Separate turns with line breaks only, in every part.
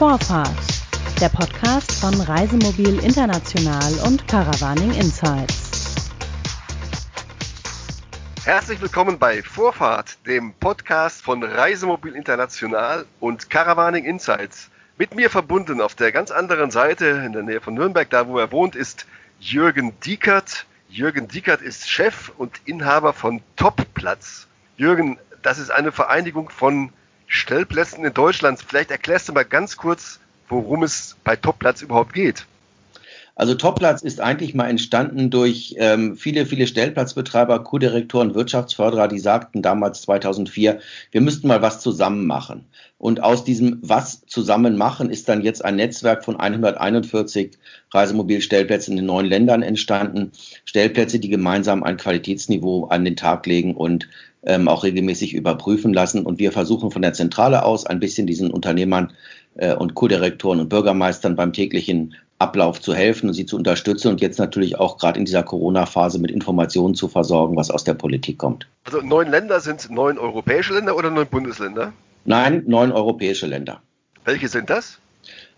Vorfahrt, der Podcast von Reisemobil International und Caravaning Insights.
Herzlich willkommen bei Vorfahrt, dem Podcast von Reisemobil International und Caravaning Insights. Mit mir verbunden auf der ganz anderen Seite, in der Nähe von Nürnberg, da wo er wohnt, ist Jürgen Diekert. Jürgen Diekert ist Chef und Inhaber von Topplatz. Jürgen, das ist eine Vereinigung von Stellplätzen in Deutschland. Vielleicht erklärst du mal ganz kurz, worum es bei Topplatz überhaupt geht.
Also Topplatz ist eigentlich mal entstanden durch ähm, viele, viele Stellplatzbetreiber, Co-Direktoren, Wirtschaftsförderer, die sagten damals 2004, wir müssten mal was zusammen machen. Und aus diesem was zusammen machen ist dann jetzt ein Netzwerk von 141 Reisemobilstellplätzen in neun Ländern entstanden. Stellplätze, die gemeinsam ein Qualitätsniveau an den Tag legen und ähm, auch regelmäßig überprüfen lassen. Und wir versuchen von der Zentrale aus ein bisschen diesen Unternehmern äh, und Co-Direktoren und Bürgermeistern beim täglichen Ablauf zu helfen und sie zu unterstützen und jetzt natürlich auch gerade in dieser Corona-Phase mit Informationen zu versorgen, was aus der Politik kommt.
Also neun Länder sind neun europäische Länder oder neun Bundesländer?
Nein, neun europäische Länder.
Welche sind das?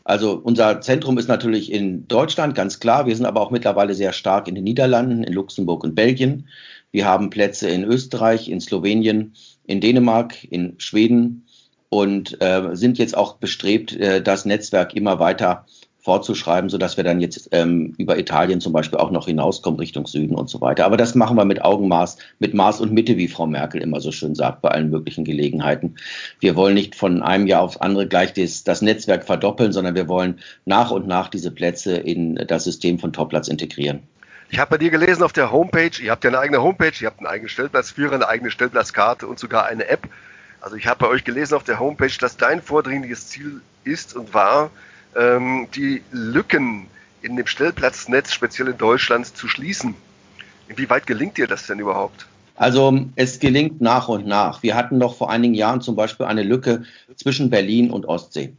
Also unser Zentrum ist natürlich in Deutschland, ganz klar. Wir sind aber auch mittlerweile sehr stark in den Niederlanden, in Luxemburg und Belgien. Wir haben Plätze in Österreich, in Slowenien, in Dänemark, in Schweden und äh, sind jetzt auch bestrebt, äh, das Netzwerk immer weiter fortzuschreiben, sodass wir dann jetzt ähm, über Italien zum Beispiel auch noch hinauskommen Richtung Süden und so weiter. Aber das machen wir mit Augenmaß, mit Maß und Mitte, wie Frau Merkel immer so schön sagt, bei allen möglichen Gelegenheiten. Wir wollen nicht von einem Jahr aufs andere gleich das, das Netzwerk verdoppeln, sondern wir wollen nach und nach diese Plätze in das System von Topplatz integrieren.
Ich habe bei dir gelesen auf der Homepage, ihr habt ja eine eigene Homepage, ihr habt einen eigenen Stellplatzführer, eine eigene Stellplatzkarte und sogar eine App. Also ich habe bei euch gelesen auf der Homepage, dass dein vordringliches Ziel ist und war, ähm, die Lücken in dem Stellplatznetz, speziell in Deutschland, zu schließen. Inwieweit gelingt dir das denn überhaupt?
Also es gelingt nach und nach. Wir hatten noch vor einigen Jahren zum Beispiel eine Lücke zwischen Berlin und Ostsee.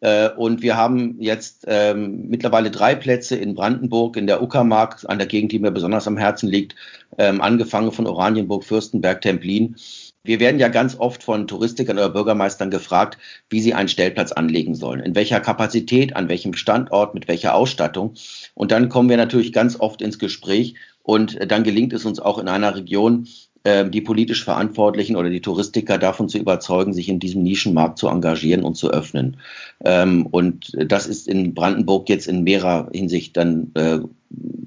Äh, und wir haben jetzt ähm, mittlerweile drei Plätze in Brandenburg, in der Uckermark, an der Gegend, die mir besonders am Herzen liegt, ähm, angefangen von Oranienburg, Fürstenberg, Templin. Wir werden ja ganz oft von Touristikern oder Bürgermeistern gefragt, wie sie einen Stellplatz anlegen sollen, in welcher Kapazität, an welchem Standort, mit welcher Ausstattung. Und dann kommen wir natürlich ganz oft ins Gespräch und dann gelingt es uns auch in einer Region, die politisch Verantwortlichen oder die Touristiker davon zu überzeugen, sich in diesem Nischenmarkt zu engagieren und zu öffnen. Ähm, und das ist in Brandenburg jetzt in mehrerer Hinsicht dann äh,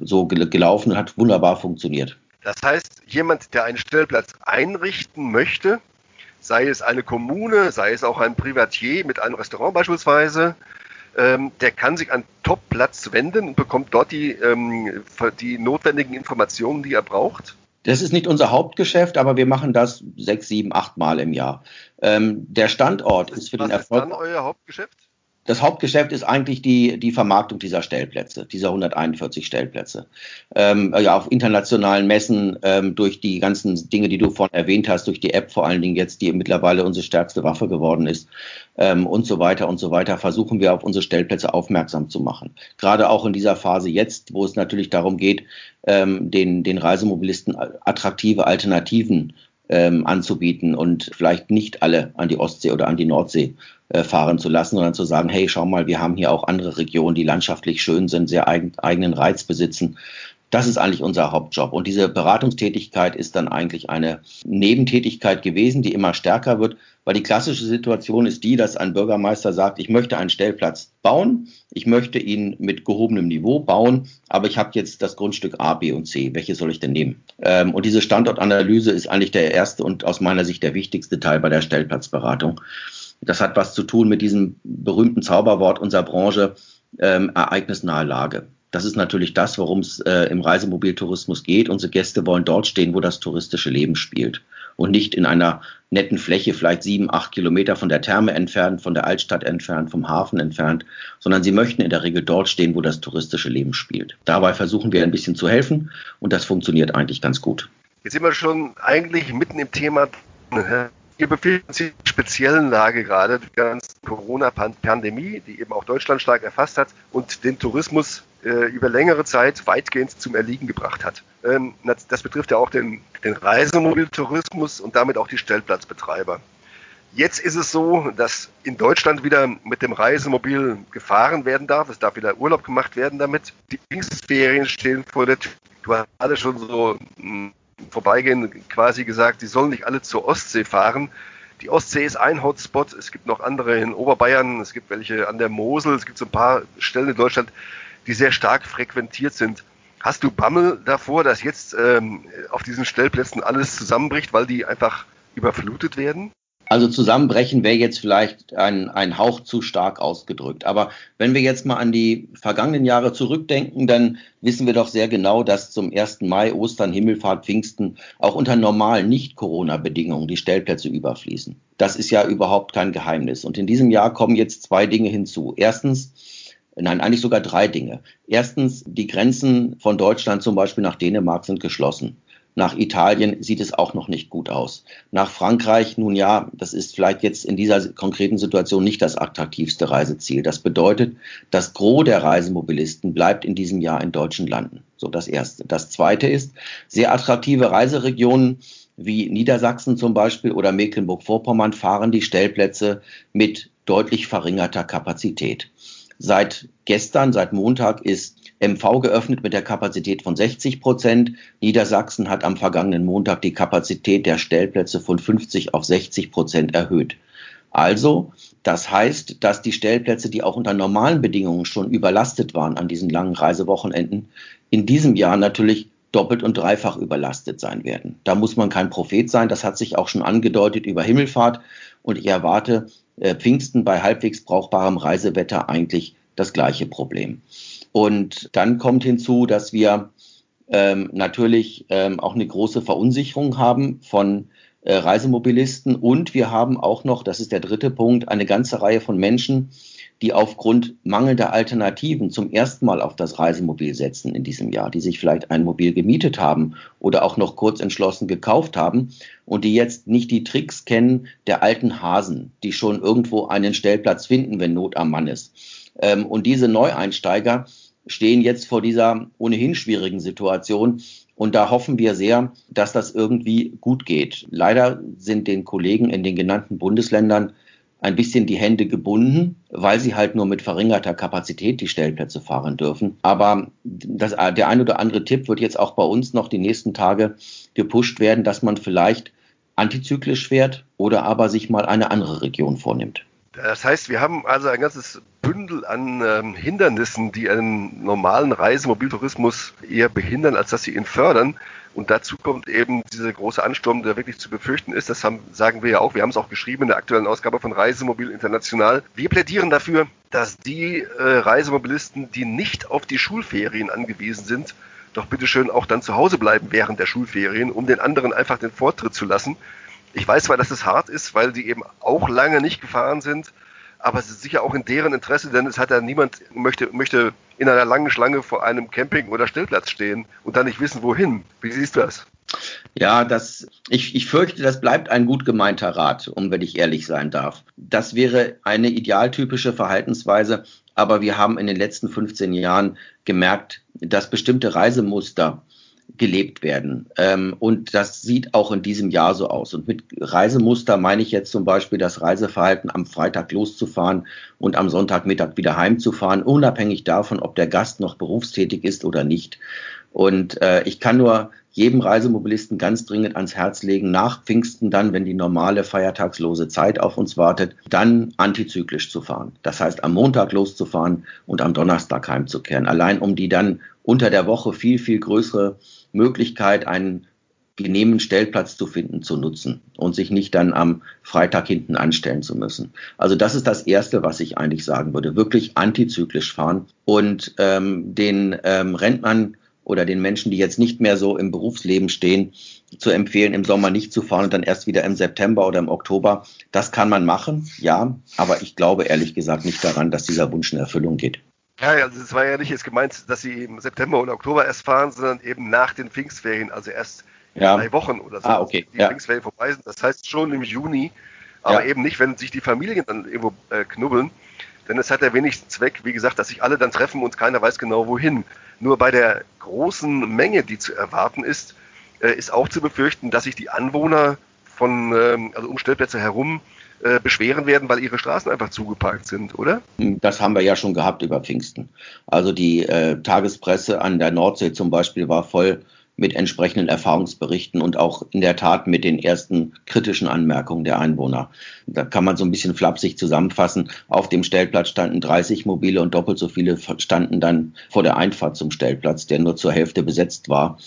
so gelaufen und hat wunderbar funktioniert.
Das heißt, jemand, der einen Stellplatz einrichten möchte, sei es eine Kommune, sei es auch ein Privatier mit einem Restaurant beispielsweise, ähm, der kann sich an Top-Platz wenden und bekommt dort die, die notwendigen Informationen, die er braucht.
Das ist nicht unser Hauptgeschäft, aber wir machen das sechs, sieben, acht Mal im Jahr. Ähm, der Standort ist, für den Erfolg. Was ist dann euer Hauptgeschäft? Das Hauptgeschäft ist eigentlich die, die Vermarktung dieser Stellplätze, dieser 141 Stellplätze. Ähm, ja, auf internationalen Messen, ähm, durch die ganzen Dinge, die du vorhin erwähnt hast, durch die App vor allen Dingen jetzt, die mittlerweile unsere stärkste Waffe geworden ist, ähm, und so weiter und so weiter, versuchen wir auf unsere Stellplätze aufmerksam zu machen. Gerade auch in dieser Phase jetzt, wo es natürlich darum geht, ähm, den, den Reisemobilisten attraktive Alternativen ähm, anzubieten und vielleicht nicht alle an die Ostsee oder an die Nordsee äh, fahren zu lassen, sondern zu sagen, hey, schau mal, wir haben hier auch andere Regionen, die landschaftlich schön sind, sehr eigen, eigenen Reiz besitzen. Das ist eigentlich unser Hauptjob. Und diese Beratungstätigkeit ist dann eigentlich eine Nebentätigkeit gewesen, die immer stärker wird, weil die klassische Situation ist die, dass ein Bürgermeister sagt, ich möchte einen Stellplatz bauen, ich möchte ihn mit gehobenem Niveau bauen, aber ich habe jetzt das Grundstück A, B und C. Welches soll ich denn nehmen? Ähm, und diese Standortanalyse ist eigentlich der erste und aus meiner Sicht der wichtigste Teil bei der Stellplatzberatung. Das hat was zu tun mit diesem berühmten Zauberwort unserer Branche, ähm, ereignisnahe Lage. Das ist natürlich das, worum es äh, im Reisemobiltourismus geht. Unsere Gäste wollen dort stehen, wo das touristische Leben spielt und nicht in einer netten Fläche, vielleicht sieben, acht Kilometer von der Therme entfernt, von der Altstadt entfernt, vom Hafen entfernt, sondern sie möchten in der Regel dort stehen, wo das touristische Leben spielt. Dabei versuchen wir ein bisschen zu helfen und das funktioniert eigentlich ganz gut.
Jetzt sind wir schon eigentlich mitten im Thema. Wir befinden uns in einer speziellen Lage gerade, die ganze Corona-Pandemie, die eben auch Deutschland stark erfasst hat und den Tourismus äh, über längere Zeit weitgehend zum Erliegen gebracht hat. Ähm, das betrifft ja auch den, den Reisemobiltourismus und damit auch die Stellplatzbetreiber. Jetzt ist es so, dass in Deutschland wieder mit dem Reisemobil gefahren werden darf. Es darf wieder Urlaub gemacht werden damit. Die Pfingstferien stehen vor der Tür. Du hast alle schon so hm, vorbeigehen quasi gesagt, die sollen nicht alle zur Ostsee fahren. Die Ostsee ist ein Hotspot. Es gibt noch andere in Oberbayern. Es gibt welche an der Mosel. Es gibt so ein paar Stellen in Deutschland, die sehr stark frequentiert sind. Hast du Bammel davor, dass jetzt ähm, auf diesen Stellplätzen alles zusammenbricht, weil die einfach überflutet werden?
Also zusammenbrechen wäre jetzt vielleicht ein, ein Hauch zu stark ausgedrückt. Aber wenn wir jetzt mal an die vergangenen Jahre zurückdenken, dann wissen wir doch sehr genau, dass zum 1. Mai, Ostern, Himmelfahrt, Pfingsten auch unter normalen Nicht-Corona-Bedingungen die Stellplätze überfließen. Das ist ja überhaupt kein Geheimnis. Und in diesem Jahr kommen jetzt zwei Dinge hinzu. Erstens, Nein, eigentlich sogar drei Dinge. Erstens, die Grenzen von Deutschland zum Beispiel nach Dänemark sind geschlossen. Nach Italien sieht es auch noch nicht gut aus. Nach Frankreich, nun ja, das ist vielleicht jetzt in dieser konkreten Situation nicht das attraktivste Reiseziel. Das bedeutet, das Gros der Reisemobilisten bleibt in diesem Jahr in deutschen Landen. So das Erste. Das Zweite ist, sehr attraktive Reiseregionen wie Niedersachsen zum Beispiel oder Mecklenburg-Vorpommern fahren die Stellplätze mit deutlich verringerter Kapazität. Seit gestern, seit Montag ist MV geöffnet mit der Kapazität von 60 Prozent. Niedersachsen hat am vergangenen Montag die Kapazität der Stellplätze von 50 auf 60 Prozent erhöht. Also, das heißt, dass die Stellplätze, die auch unter normalen Bedingungen schon überlastet waren an diesen langen Reisewochenenden, in diesem Jahr natürlich doppelt und dreifach überlastet sein werden. Da muss man kein Prophet sein. Das hat sich auch schon angedeutet über Himmelfahrt. Und ich erwarte Pfingsten bei halbwegs brauchbarem Reisewetter eigentlich das gleiche Problem. Und dann kommt hinzu, dass wir ähm, natürlich ähm, auch eine große Verunsicherung haben von äh, Reisemobilisten und wir haben auch noch, das ist der dritte Punkt, eine ganze Reihe von Menschen, die aufgrund mangelnder Alternativen zum ersten Mal auf das Reisemobil setzen in diesem Jahr, die sich vielleicht ein Mobil gemietet haben oder auch noch kurz entschlossen gekauft haben und die jetzt nicht die Tricks kennen der alten Hasen, die schon irgendwo einen Stellplatz finden, wenn Not am Mann ist. Ähm, und diese Neueinsteiger stehen jetzt vor dieser ohnehin schwierigen Situation. Und da hoffen wir sehr, dass das irgendwie gut geht. Leider sind den Kollegen in den genannten Bundesländern ein bisschen die Hände gebunden, weil sie halt nur mit verringerter Kapazität die Stellplätze fahren dürfen. Aber das, der ein oder andere Tipp wird jetzt auch bei uns noch die nächsten Tage gepusht werden, dass man vielleicht antizyklisch fährt oder aber sich mal eine andere Region vornimmt.
Das heißt, wir haben also ein ganzes Bündel an ähm, Hindernissen, die einen normalen Reisemobiltourismus eher behindern, als dass sie ihn fördern. Und dazu kommt eben dieser große Ansturm, der wirklich zu befürchten ist. Das haben, sagen wir ja auch. Wir haben es auch geschrieben in der aktuellen Ausgabe von Reisemobil International. Wir plädieren dafür, dass die äh, Reisemobilisten, die nicht auf die Schulferien angewiesen sind, doch bitteschön auch dann zu Hause bleiben während der Schulferien, um den anderen einfach den Vortritt zu lassen. Ich weiß zwar, dass es hart ist, weil die eben auch lange nicht gefahren sind, aber es ist sicher auch in deren Interesse, denn es hat ja niemand möchte, möchte in einer langen Schlange vor einem Camping- oder Stellplatz stehen und dann nicht wissen, wohin. Wie siehst du das?
Ja, das, ich, ich fürchte, das bleibt ein gut gemeinter Rat, um wenn ich ehrlich sein darf. Das wäre eine idealtypische Verhaltensweise, aber wir haben in den letzten 15 Jahren gemerkt, dass bestimmte Reisemuster gelebt werden. Ähm, und das sieht auch in diesem Jahr so aus. Und mit Reisemuster meine ich jetzt zum Beispiel das Reiseverhalten, am Freitag loszufahren und am Sonntagmittag wieder heimzufahren, unabhängig davon, ob der Gast noch berufstätig ist oder nicht. Und äh, ich kann nur jedem Reisemobilisten ganz dringend ans Herz legen, nach Pfingsten dann, wenn die normale feiertagslose Zeit auf uns wartet, dann antizyklisch zu fahren. Das heißt, am Montag loszufahren und am Donnerstag heimzukehren. Allein um die dann unter der Woche viel, viel größere Möglichkeit, einen genehmen Stellplatz zu finden, zu nutzen und sich nicht dann am Freitag hinten anstellen zu müssen. Also das ist das Erste, was ich eigentlich sagen würde. Wirklich antizyklisch fahren und ähm, den ähm, Rentnern oder den Menschen, die jetzt nicht mehr so im Berufsleben stehen, zu empfehlen, im Sommer nicht zu fahren und dann erst wieder im September oder im Oktober. Das kann man machen, ja, aber ich glaube ehrlich gesagt nicht daran, dass dieser Wunsch in Erfüllung geht.
Ja, also es war ja nicht jetzt gemeint, dass sie im September oder Oktober erst fahren, sondern eben nach den Pfingstferien, also erst ja. drei Wochen oder so.
Ah, okay.
Die ja. Pfingstferien vorbei sind. Das heißt schon im Juni, aber ja. eben nicht, wenn sich die Familien dann irgendwo äh, knubbeln. Denn es hat ja wenig Zweck, wie gesagt, dass sich alle dann treffen und keiner weiß genau wohin. Nur bei der großen Menge, die zu erwarten ist, äh, ist auch zu befürchten, dass sich die Anwohner von, ähm, also um Stellplätze herum äh, beschweren werden, weil ihre Straßen einfach zugeparkt sind, oder?
Das haben wir ja schon gehabt über Pfingsten. Also die äh, Tagespresse an der Nordsee zum Beispiel war voll mit entsprechenden Erfahrungsberichten und auch in der Tat mit den ersten kritischen Anmerkungen der Einwohner. Da kann man so ein bisschen flapsig zusammenfassen. Auf dem Stellplatz standen 30 mobile und doppelt so viele standen dann vor der Einfahrt zum Stellplatz, der nur zur Hälfte besetzt war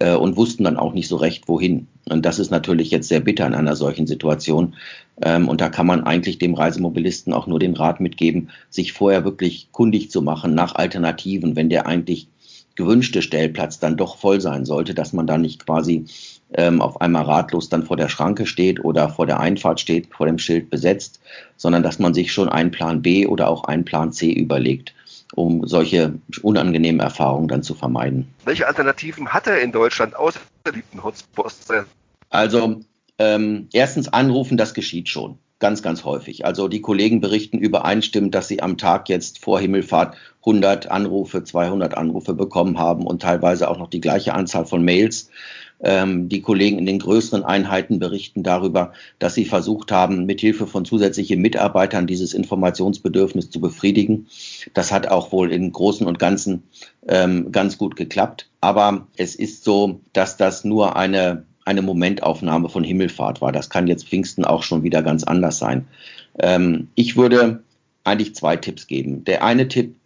äh, und wussten dann auch nicht so recht, wohin. Und das ist natürlich jetzt sehr bitter in einer solchen Situation. Ähm, und da kann man eigentlich dem Reisemobilisten auch nur den Rat mitgeben, sich vorher wirklich kundig zu machen nach Alternativen, wenn der eigentlich gewünschte Stellplatz dann doch voll sein sollte, dass man da nicht quasi ähm, auf einmal ratlos dann vor der Schranke steht oder vor der Einfahrt steht, vor dem Schild besetzt, sondern dass man sich schon einen Plan B oder auch einen Plan C überlegt, um solche unangenehmen Erfahrungen dann zu vermeiden.
Welche Alternativen hat er in Deutschland außer den Hotspots?
Also ähm, erstens anrufen, das geschieht schon ganz, ganz häufig. Also die Kollegen berichten übereinstimmend, dass sie am Tag jetzt vor Himmelfahrt 100 Anrufe, 200 Anrufe bekommen haben und teilweise auch noch die gleiche Anzahl von Mails. Ähm, die Kollegen in den größeren Einheiten berichten darüber, dass sie versucht haben, mithilfe von zusätzlichen Mitarbeitern dieses Informationsbedürfnis zu befriedigen. Das hat auch wohl im Großen und Ganzen ähm, ganz gut geklappt. Aber es ist so, dass das nur eine eine Momentaufnahme von Himmelfahrt war. Das kann jetzt Pfingsten auch schon wieder ganz anders sein. Ähm, ich würde eigentlich zwei Tipps geben. Der eine Tipp,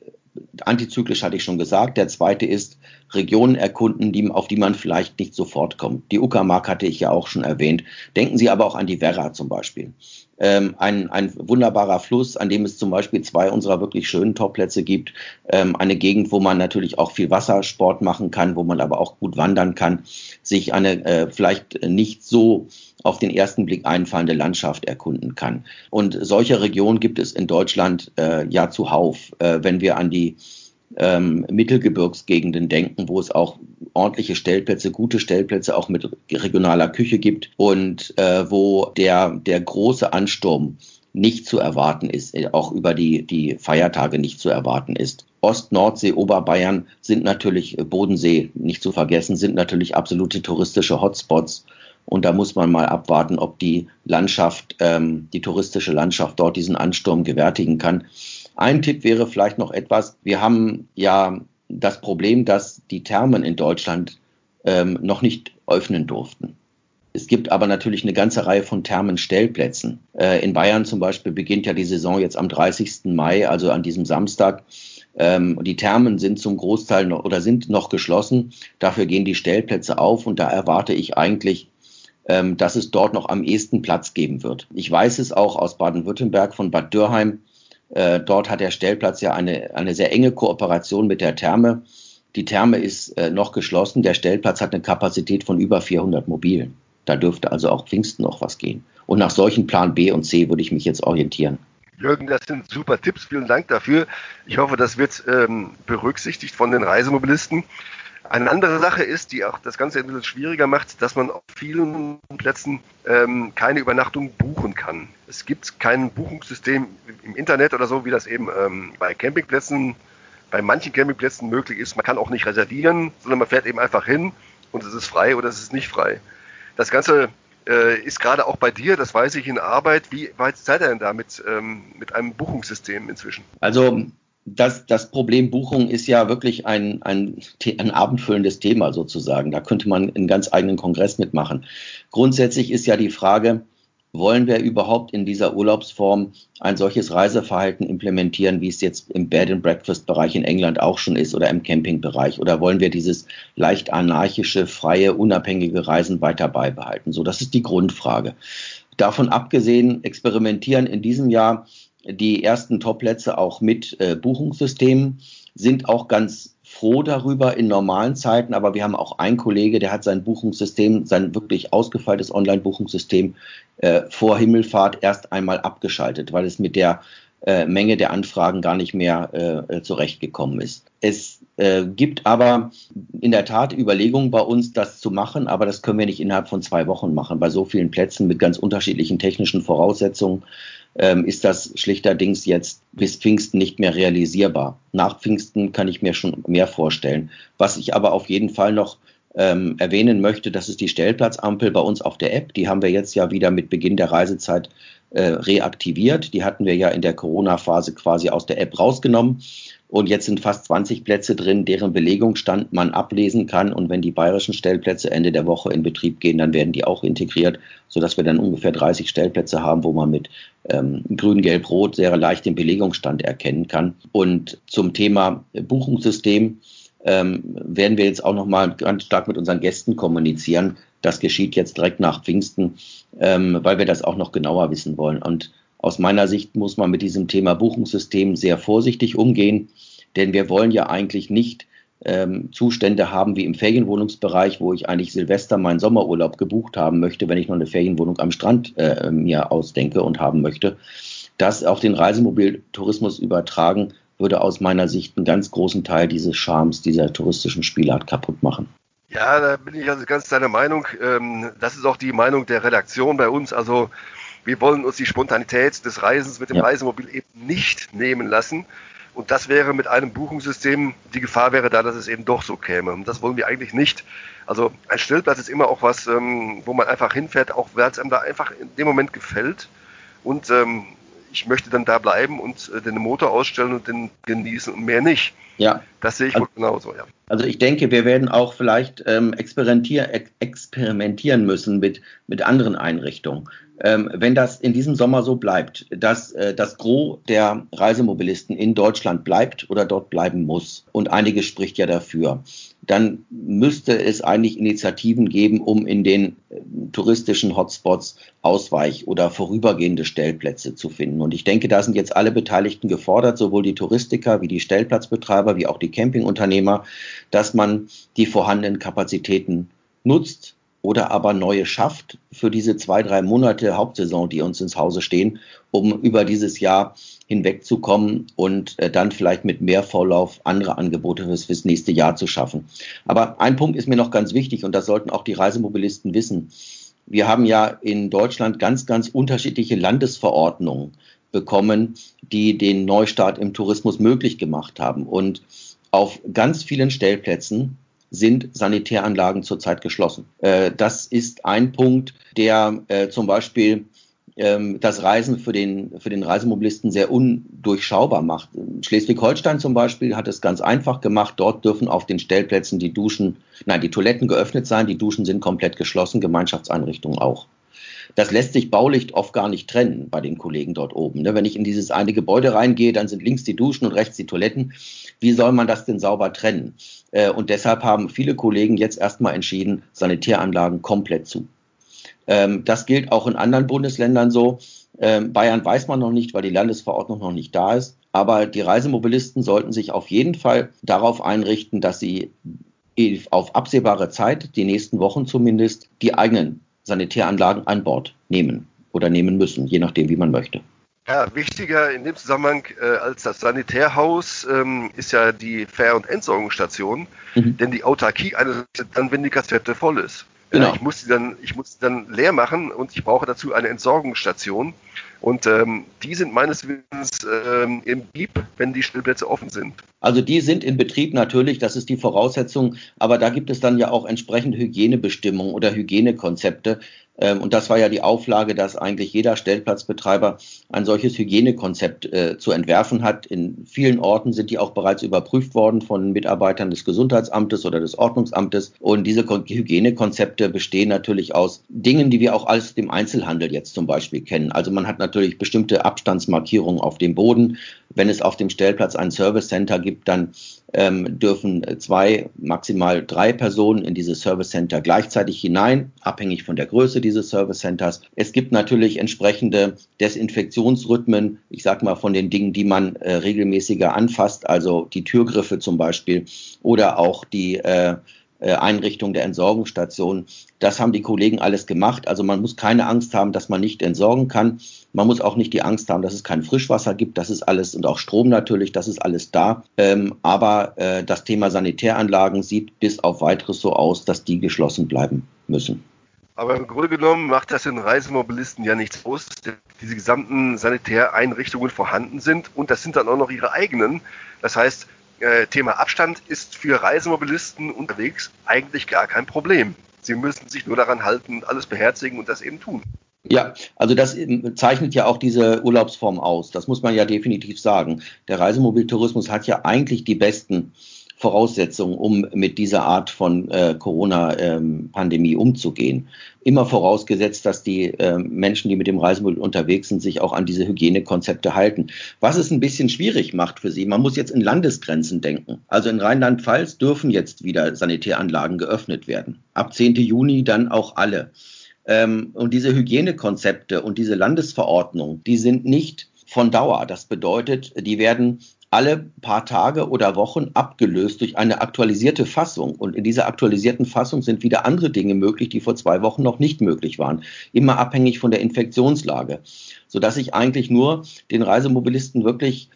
antizyklisch hatte ich schon gesagt. Der zweite ist, Regionen erkunden, die, auf die man vielleicht nicht sofort kommt. Die Uckermark hatte ich ja auch schon erwähnt. Denken Sie aber auch an die Werra zum Beispiel ähm, ein, ein wunderbarer Fluss, an dem es zum Beispiel zwei unserer wirklich schönen Topplätze gibt. Ähm, eine Gegend, wo man natürlich auch viel Wassersport machen kann, wo man aber auch gut wandern kann, sich eine äh, vielleicht nicht so auf den ersten Blick einfallende Landschaft erkunden kann. Und solche Regionen gibt es in Deutschland äh, ja zuhauf. Äh, wenn wir an die ähm, Mittelgebirgsgegenden denken, wo es auch ordentliche Stellplätze, gute Stellplätze auch mit regionaler Küche gibt und äh, wo der, der große Ansturm nicht zu erwarten ist, äh, auch über die, die Feiertage nicht zu erwarten ist. Ost, Nordsee, Oberbayern sind natürlich, äh, Bodensee nicht zu vergessen, sind natürlich absolute touristische Hotspots. Und da muss man mal abwarten, ob die Landschaft, ähm, die touristische Landschaft dort diesen Ansturm gewärtigen kann. Ein Tipp wäre vielleicht noch etwas, wir haben ja das Problem, dass die Thermen in Deutschland ähm, noch nicht öffnen durften. Es gibt aber natürlich eine ganze Reihe von Thermenstellplätzen. Äh, in Bayern zum Beispiel beginnt ja die Saison jetzt am 30. Mai, also an diesem Samstag. Ähm, die Thermen sind zum Großteil noch, oder sind noch geschlossen. Dafür gehen die Stellplätze auf und da erwarte ich eigentlich, ähm, dass es dort noch am ehesten Platz geben wird. Ich weiß es auch aus Baden-Württemberg von Bad Dürheim, äh, dort hat der Stellplatz ja eine, eine sehr enge Kooperation mit der Therme. Die Therme ist äh, noch geschlossen. Der Stellplatz hat eine Kapazität von über 400 Mobilen. Da dürfte also auch Pfingsten noch was gehen. Und nach solchen Plan B und C würde ich mich jetzt orientieren.
Jürgen, das sind super Tipps. Vielen Dank dafür. Ich hoffe, das wird ähm, berücksichtigt von den Reisemobilisten. Eine andere Sache ist, die auch das Ganze ein bisschen schwieriger macht, dass man auf vielen Plätzen ähm, keine Übernachtung buchen kann. Es gibt kein Buchungssystem im Internet oder so, wie das eben ähm, bei Campingplätzen, bei manchen Campingplätzen möglich ist. Man kann auch nicht reservieren, sondern man fährt eben einfach hin und es ist frei oder es ist nicht frei. Das Ganze äh, ist gerade auch bei dir, das weiß ich, in Arbeit. Wie weit seid ihr denn da mit, ähm, mit einem Buchungssystem inzwischen?
Also das, das Problem Buchung ist ja wirklich ein, ein, ein abendfüllendes Thema sozusagen. Da könnte man einen ganz eigenen Kongress mitmachen. Grundsätzlich ist ja die Frage, wollen wir überhaupt in dieser Urlaubsform ein solches Reiseverhalten implementieren, wie es jetzt im Bed and Breakfast Bereich in England auch schon ist oder im Campingbereich? Oder wollen wir dieses leicht anarchische, freie, unabhängige Reisen weiter beibehalten? So, das ist die Grundfrage. Davon abgesehen, experimentieren in diesem Jahr die ersten Top-Plätze auch mit äh, Buchungssystemen, sind auch ganz froh darüber in normalen Zeiten, aber wir haben auch einen Kollege, der hat sein Buchungssystem, sein wirklich ausgefeiltes Online-Buchungssystem äh, vor Himmelfahrt erst einmal abgeschaltet, weil es mit der äh, Menge der Anfragen gar nicht mehr äh, äh zurechtgekommen ist. Es äh, gibt aber in der Tat Überlegungen bei uns, das zu machen, aber das können wir nicht innerhalb von zwei Wochen machen. Bei so vielen Plätzen mit ganz unterschiedlichen technischen Voraussetzungen ähm, ist das schlichterdings jetzt bis Pfingsten nicht mehr realisierbar. Nach Pfingsten kann ich mir schon mehr vorstellen. Was ich aber auf jeden Fall noch ähm, erwähnen möchte, das ist die Stellplatzampel bei uns auf der App. Die haben wir jetzt ja wieder mit Beginn der Reisezeit äh, reaktiviert. Die hatten wir ja in der Corona-Phase quasi aus der App rausgenommen. Und jetzt sind fast 20 Plätze drin, deren Belegungsstand man ablesen kann. Und wenn die bayerischen Stellplätze Ende der Woche in Betrieb gehen, dann werden die auch integriert, sodass wir dann ungefähr 30 Stellplätze haben, wo man mit ähm, grün, gelb, rot sehr leicht den Belegungsstand erkennen kann. Und zum Thema Buchungssystem ähm, werden wir jetzt auch noch mal ganz stark mit unseren Gästen kommunizieren. Das geschieht jetzt direkt nach Pfingsten, ähm, weil wir das auch noch genauer wissen wollen. Und aus meiner Sicht muss man mit diesem Thema Buchungssystem sehr vorsichtig umgehen, denn wir wollen ja eigentlich nicht ähm, Zustände haben wie im Ferienwohnungsbereich, wo ich eigentlich Silvester meinen Sommerurlaub gebucht haben möchte, wenn ich noch eine Ferienwohnung am Strand äh, mir ausdenke und haben möchte. Das auf den Reisemobiltourismus übertragen, würde aus meiner Sicht einen ganz großen Teil dieses Charmes dieser touristischen Spielart kaputt machen.
Ja, da bin ich also ganz deiner Meinung. Ähm, das ist auch die Meinung der Redaktion bei uns. Also wir wollen uns die Spontanität des Reisens mit dem ja. Reisemobil eben nicht nehmen lassen. Und das wäre mit einem Buchungssystem, die Gefahr wäre da, dass es eben doch so käme. Und das wollen wir eigentlich nicht. Also ein Stellplatz ist immer auch was, ähm, wo man einfach hinfährt, auch weil es einem da einfach in dem Moment gefällt. Und ähm, ich möchte dann da bleiben und äh, den Motor ausstellen und den genießen und mehr nicht.
Ja.
Das sehe ich also, genauso, ja.
Also ich denke, wir werden auch vielleicht ähm, experimentier experimentieren müssen mit, mit anderen Einrichtungen. Ähm, wenn das in diesem Sommer so bleibt, dass äh, das Gros der Reisemobilisten in Deutschland bleibt oder dort bleiben muss, und einiges spricht ja dafür, dann müsste es eigentlich Initiativen geben, um in den äh, touristischen Hotspots Ausweich- oder vorübergehende Stellplätze zu finden. Und ich denke, da sind jetzt alle Beteiligten gefordert, sowohl die Touristiker wie die Stellplatzbetreiber wie auch die Campingunternehmer, dass man die vorhandenen Kapazitäten nutzt, oder aber neue schafft für diese zwei, drei Monate Hauptsaison, die uns ins Hause stehen, um über dieses Jahr hinwegzukommen und äh, dann vielleicht mit mehr Vorlauf andere Angebote fürs, fürs nächste Jahr zu schaffen. Aber ein Punkt ist mir noch ganz wichtig und das sollten auch die Reisemobilisten wissen. Wir haben ja in Deutschland ganz, ganz unterschiedliche Landesverordnungen bekommen, die den Neustart im Tourismus möglich gemacht haben. Und auf ganz vielen Stellplätzen sind Sanitäranlagen zurzeit geschlossen. Äh, das ist ein Punkt, der äh, zum Beispiel ähm, das Reisen für den, für den Reisemobilisten sehr undurchschaubar macht. Schleswig-Holstein zum Beispiel hat es ganz einfach gemacht. Dort dürfen auf den Stellplätzen die Duschen, nein, die Toiletten geöffnet sein, die Duschen sind komplett geschlossen, Gemeinschaftseinrichtungen auch. Das lässt sich baulich oft gar nicht trennen bei den Kollegen dort oben. Ne? Wenn ich in dieses eine Gebäude reingehe, dann sind links die Duschen und rechts die Toiletten. Wie soll man das denn sauber trennen? Äh, und deshalb haben viele Kollegen jetzt erstmal entschieden, Sanitäranlagen komplett zu. Ähm, das gilt auch in anderen Bundesländern so. Ähm, Bayern weiß man noch nicht, weil die Landesverordnung noch nicht da ist. Aber die Reisemobilisten sollten sich auf jeden Fall darauf einrichten, dass sie auf absehbare Zeit, die nächsten Wochen zumindest, die eigenen Sanitäranlagen an Bord nehmen oder nehmen müssen, je nachdem, wie man möchte.
Ja, wichtiger in dem Zusammenhang äh, als das Sanitärhaus ähm, ist ja die Fähr- und Entsorgungsstation, mhm. denn die Autarkie eines dann, wenn die Kassette voll ist. Genau. Ja, ich muss sie dann, ich muss sie dann leer machen und ich brauche dazu eine Entsorgungsstation. Und ähm, die sind meines Wissens ähm, im Betrieb, wenn die Stellplätze offen sind.
Also die sind in Betrieb natürlich, das ist die Voraussetzung, aber da gibt es dann ja auch entsprechend Hygienebestimmungen oder Hygienekonzepte. Ähm, und das war ja die Auflage, dass eigentlich jeder Stellplatzbetreiber ein solches Hygienekonzept äh, zu entwerfen hat. In vielen Orten sind die auch bereits überprüft worden von Mitarbeitern des Gesundheitsamtes oder des Ordnungsamtes. Und diese Hygienekonzepte bestehen natürlich aus Dingen, die wir auch aus dem Einzelhandel jetzt zum Beispiel kennen. Also man hat natürlich bestimmte Abstandsmarkierungen auf dem Boden. Wenn es auf dem Stellplatz ein Service Center gibt, dann ähm, dürfen zwei, maximal drei Personen in dieses Service Center gleichzeitig hinein, abhängig von der Größe dieses Service Centers. Es gibt natürlich entsprechende Desinfektionsrhythmen, ich sage mal von den Dingen, die man äh, regelmäßiger anfasst, also die Türgriffe zum Beispiel oder auch die äh, Einrichtung der Entsorgungsstation. Das haben die Kollegen alles gemacht. Also man muss keine Angst haben, dass man nicht entsorgen kann. Man muss auch nicht die Angst haben, dass es kein Frischwasser gibt. Das ist alles und auch Strom natürlich, das ist alles da. Ähm, aber äh, das Thema Sanitäranlagen sieht bis auf weiteres so aus, dass die geschlossen bleiben müssen.
Aber im Grunde genommen macht das den Reisemobilisten ja nichts aus, dass diese gesamten Sanitäreinrichtungen vorhanden sind und das sind dann auch noch ihre eigenen. Das heißt, äh, Thema Abstand ist für Reisemobilisten unterwegs eigentlich gar kein Problem. Sie müssen sich nur daran halten, alles beherzigen und das eben tun.
Ja, also das zeichnet ja auch diese Urlaubsform aus. Das muss man ja definitiv sagen. Der Reisemobiltourismus hat ja eigentlich die besten Voraussetzungen, um mit dieser Art von äh, Corona-Pandemie ähm, umzugehen. Immer vorausgesetzt, dass die äh, Menschen, die mit dem Reisemobil unterwegs sind, sich auch an diese Hygienekonzepte halten. Was es ein bisschen schwierig macht für sie, man muss jetzt in Landesgrenzen denken. Also in Rheinland-Pfalz dürfen jetzt wieder Sanitäranlagen geöffnet werden. Ab 10. Juni dann auch alle. Ähm, und diese Hygienekonzepte und diese Landesverordnung, die sind nicht von Dauer. Das bedeutet, die werden alle paar Tage oder Wochen abgelöst durch eine aktualisierte Fassung. Und in dieser aktualisierten Fassung sind wieder andere Dinge möglich, die vor zwei Wochen noch nicht möglich waren. Immer abhängig von der Infektionslage. Sodass ich eigentlich nur den Reisemobilisten wirklich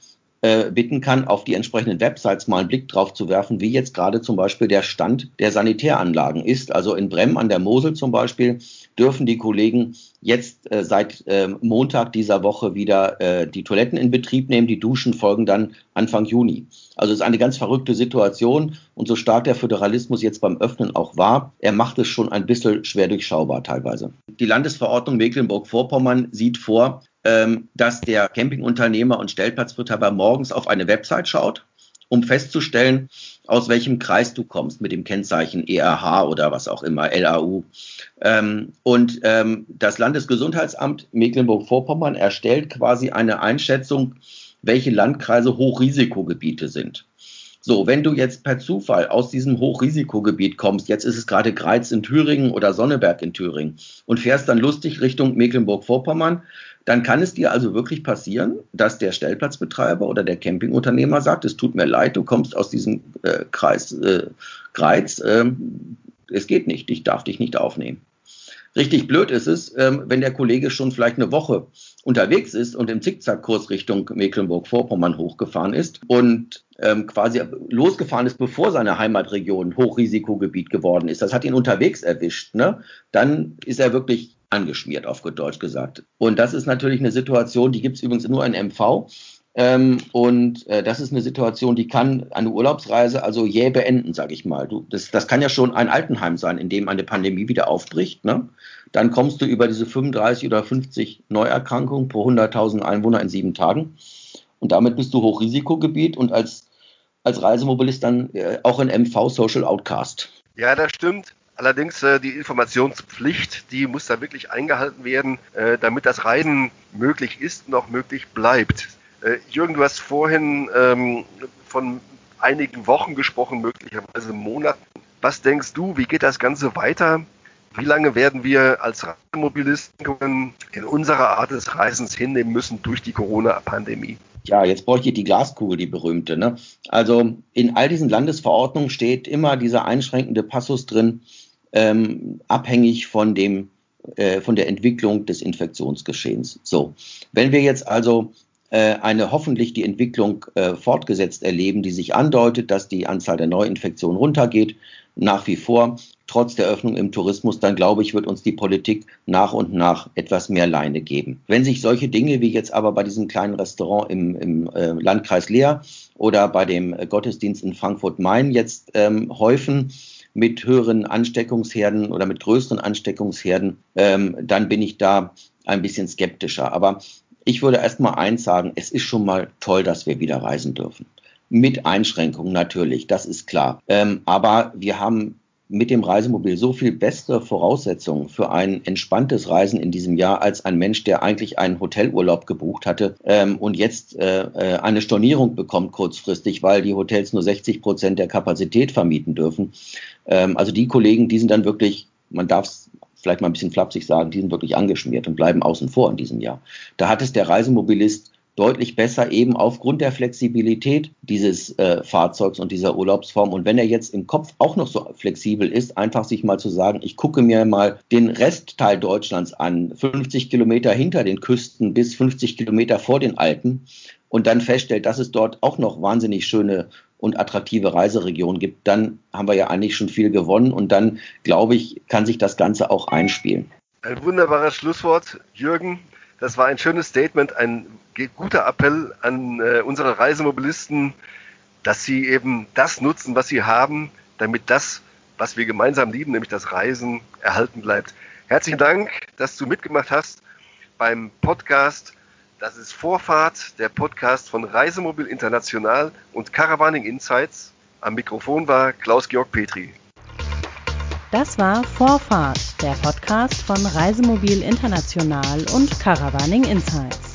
äh, bitten kann, auf die entsprechenden Websites mal einen Blick drauf zu werfen, wie jetzt gerade zum Beispiel der Stand der Sanitäranlagen ist. Also in Brem an der Mosel zum Beispiel dürfen die Kollegen jetzt äh, seit äh, Montag dieser Woche wieder äh, die Toiletten in Betrieb nehmen. Die Duschen folgen dann Anfang Juni. Also es ist eine ganz verrückte Situation und so stark der Föderalismus jetzt beim Öffnen auch war, er macht es schon ein bisschen schwer durchschaubar teilweise. Die Landesverordnung Mecklenburg-Vorpommern sieht vor, ähm, dass der Campingunternehmer und Stellplatzbetreiber morgens auf eine Website schaut, um festzustellen, aus welchem Kreis du kommst mit dem Kennzeichen ERH oder was auch immer, LAU. Ähm, und ähm, das Landesgesundheitsamt Mecklenburg-Vorpommern erstellt quasi eine Einschätzung, welche Landkreise Hochrisikogebiete sind. So, wenn du jetzt per Zufall aus diesem Hochrisikogebiet kommst, jetzt ist es gerade Greiz in Thüringen oder Sonneberg in Thüringen und fährst dann lustig Richtung Mecklenburg-Vorpommern, dann kann es dir also wirklich passieren, dass der Stellplatzbetreiber oder der Campingunternehmer sagt, es tut mir leid, du kommst aus diesem äh, Kreis äh, Greiz, äh, es geht nicht, ich darf dich nicht aufnehmen. Richtig blöd ist es, ähm, wenn der Kollege schon vielleicht eine Woche unterwegs ist und im Zickzackkurs Richtung Mecklenburg-Vorpommern hochgefahren ist und ähm, quasi losgefahren ist, bevor seine Heimatregion Hochrisikogebiet geworden ist. Das hat ihn unterwegs erwischt. Ne? Dann ist er wirklich angeschmiert, auf gut Deutsch gesagt. Und das ist natürlich eine Situation, die gibt es übrigens nur in MV. Ähm, und äh, das ist eine Situation, die kann eine Urlaubsreise also jäh beenden, sage ich mal. Du, das, das kann ja schon ein Altenheim sein, in dem eine Pandemie wieder aufbricht. Ne? Dann kommst du über diese 35 oder 50 Neuerkrankungen pro 100.000 Einwohner in sieben Tagen. Und damit bist du Hochrisikogebiet und als, als Reisemobilist dann äh, auch in MV Social Outcast.
Ja, das stimmt. Allerdings äh, die Informationspflicht, die muss da wirklich eingehalten werden, äh, damit das Reisen möglich ist und auch möglich bleibt. Äh, Jürgen, du hast vorhin ähm, von einigen Wochen gesprochen, möglicherweise Monaten. Was denkst du, wie geht das Ganze weiter? Wie lange werden wir als Reisemobilisten in unserer Art des Reisens hinnehmen müssen durch die Corona-Pandemie?
Ja, jetzt bräuchte ich die Glaskugel, die berühmte. Ne? Also in all diesen Landesverordnungen steht immer dieser einschränkende Passus drin, ähm, abhängig von dem äh, von der Entwicklung des Infektionsgeschehens. So, wenn wir jetzt also eine hoffentlich die Entwicklung äh, fortgesetzt erleben, die sich andeutet, dass die Anzahl der Neuinfektionen runtergeht, nach wie vor, trotz der Öffnung im Tourismus, dann glaube ich, wird uns die Politik nach und nach etwas mehr Leine geben. Wenn sich solche Dinge wie jetzt aber bei diesem kleinen Restaurant im, im äh, Landkreis Leer oder bei dem Gottesdienst in Frankfurt-Main jetzt ähm, häufen, mit höheren Ansteckungsherden oder mit größeren Ansteckungsherden, ähm, dann bin ich da ein bisschen skeptischer. Aber ich würde erst mal eins sagen, es ist schon mal toll, dass wir wieder reisen dürfen. Mit Einschränkungen natürlich, das ist klar. Ähm, aber wir haben mit dem Reisemobil so viel bessere Voraussetzungen für ein entspanntes Reisen in diesem Jahr als ein Mensch, der eigentlich einen Hotelurlaub gebucht hatte ähm, und jetzt äh, äh eine Stornierung bekommt kurzfristig, weil die Hotels nur 60 Prozent der Kapazität vermieten dürfen. Ähm, also die Kollegen, die sind dann wirklich, man darf es vielleicht mal ein bisschen flapsig sagen, die sind wirklich angeschmiert und bleiben außen vor in diesem Jahr. Da hat es der Reisemobilist deutlich besser eben aufgrund der Flexibilität dieses äh, Fahrzeugs und dieser Urlaubsform. Und wenn er jetzt im Kopf auch noch so flexibel ist, einfach sich mal zu sagen, ich gucke mir mal den Restteil Deutschlands an, 50 Kilometer hinter den Küsten bis 50 Kilometer vor den Alpen und dann feststellt, dass es dort auch noch wahnsinnig schöne und attraktive Reiseregionen gibt, dann haben wir ja eigentlich schon viel gewonnen und dann, glaube ich, kann sich das Ganze auch einspielen.
Ein wunderbares Schlusswort, Jürgen. Das war ein schönes Statement, ein guter Appell an äh, unsere Reisemobilisten. dass sie eben das nutzen, was sie haben, damit das, was wir gemeinsam lieben, nämlich das Reisen, erhalten bleibt. Herzlichen Dank, dass du mitgemacht hast beim Podcast. Das ist Vorfahrt, der Podcast von Reisemobil International und Caravaning Insights. Am Mikrofon war Klaus-Georg Petri.
Das war Vorfahrt, der Podcast von Reisemobil International und Caravaning Insights.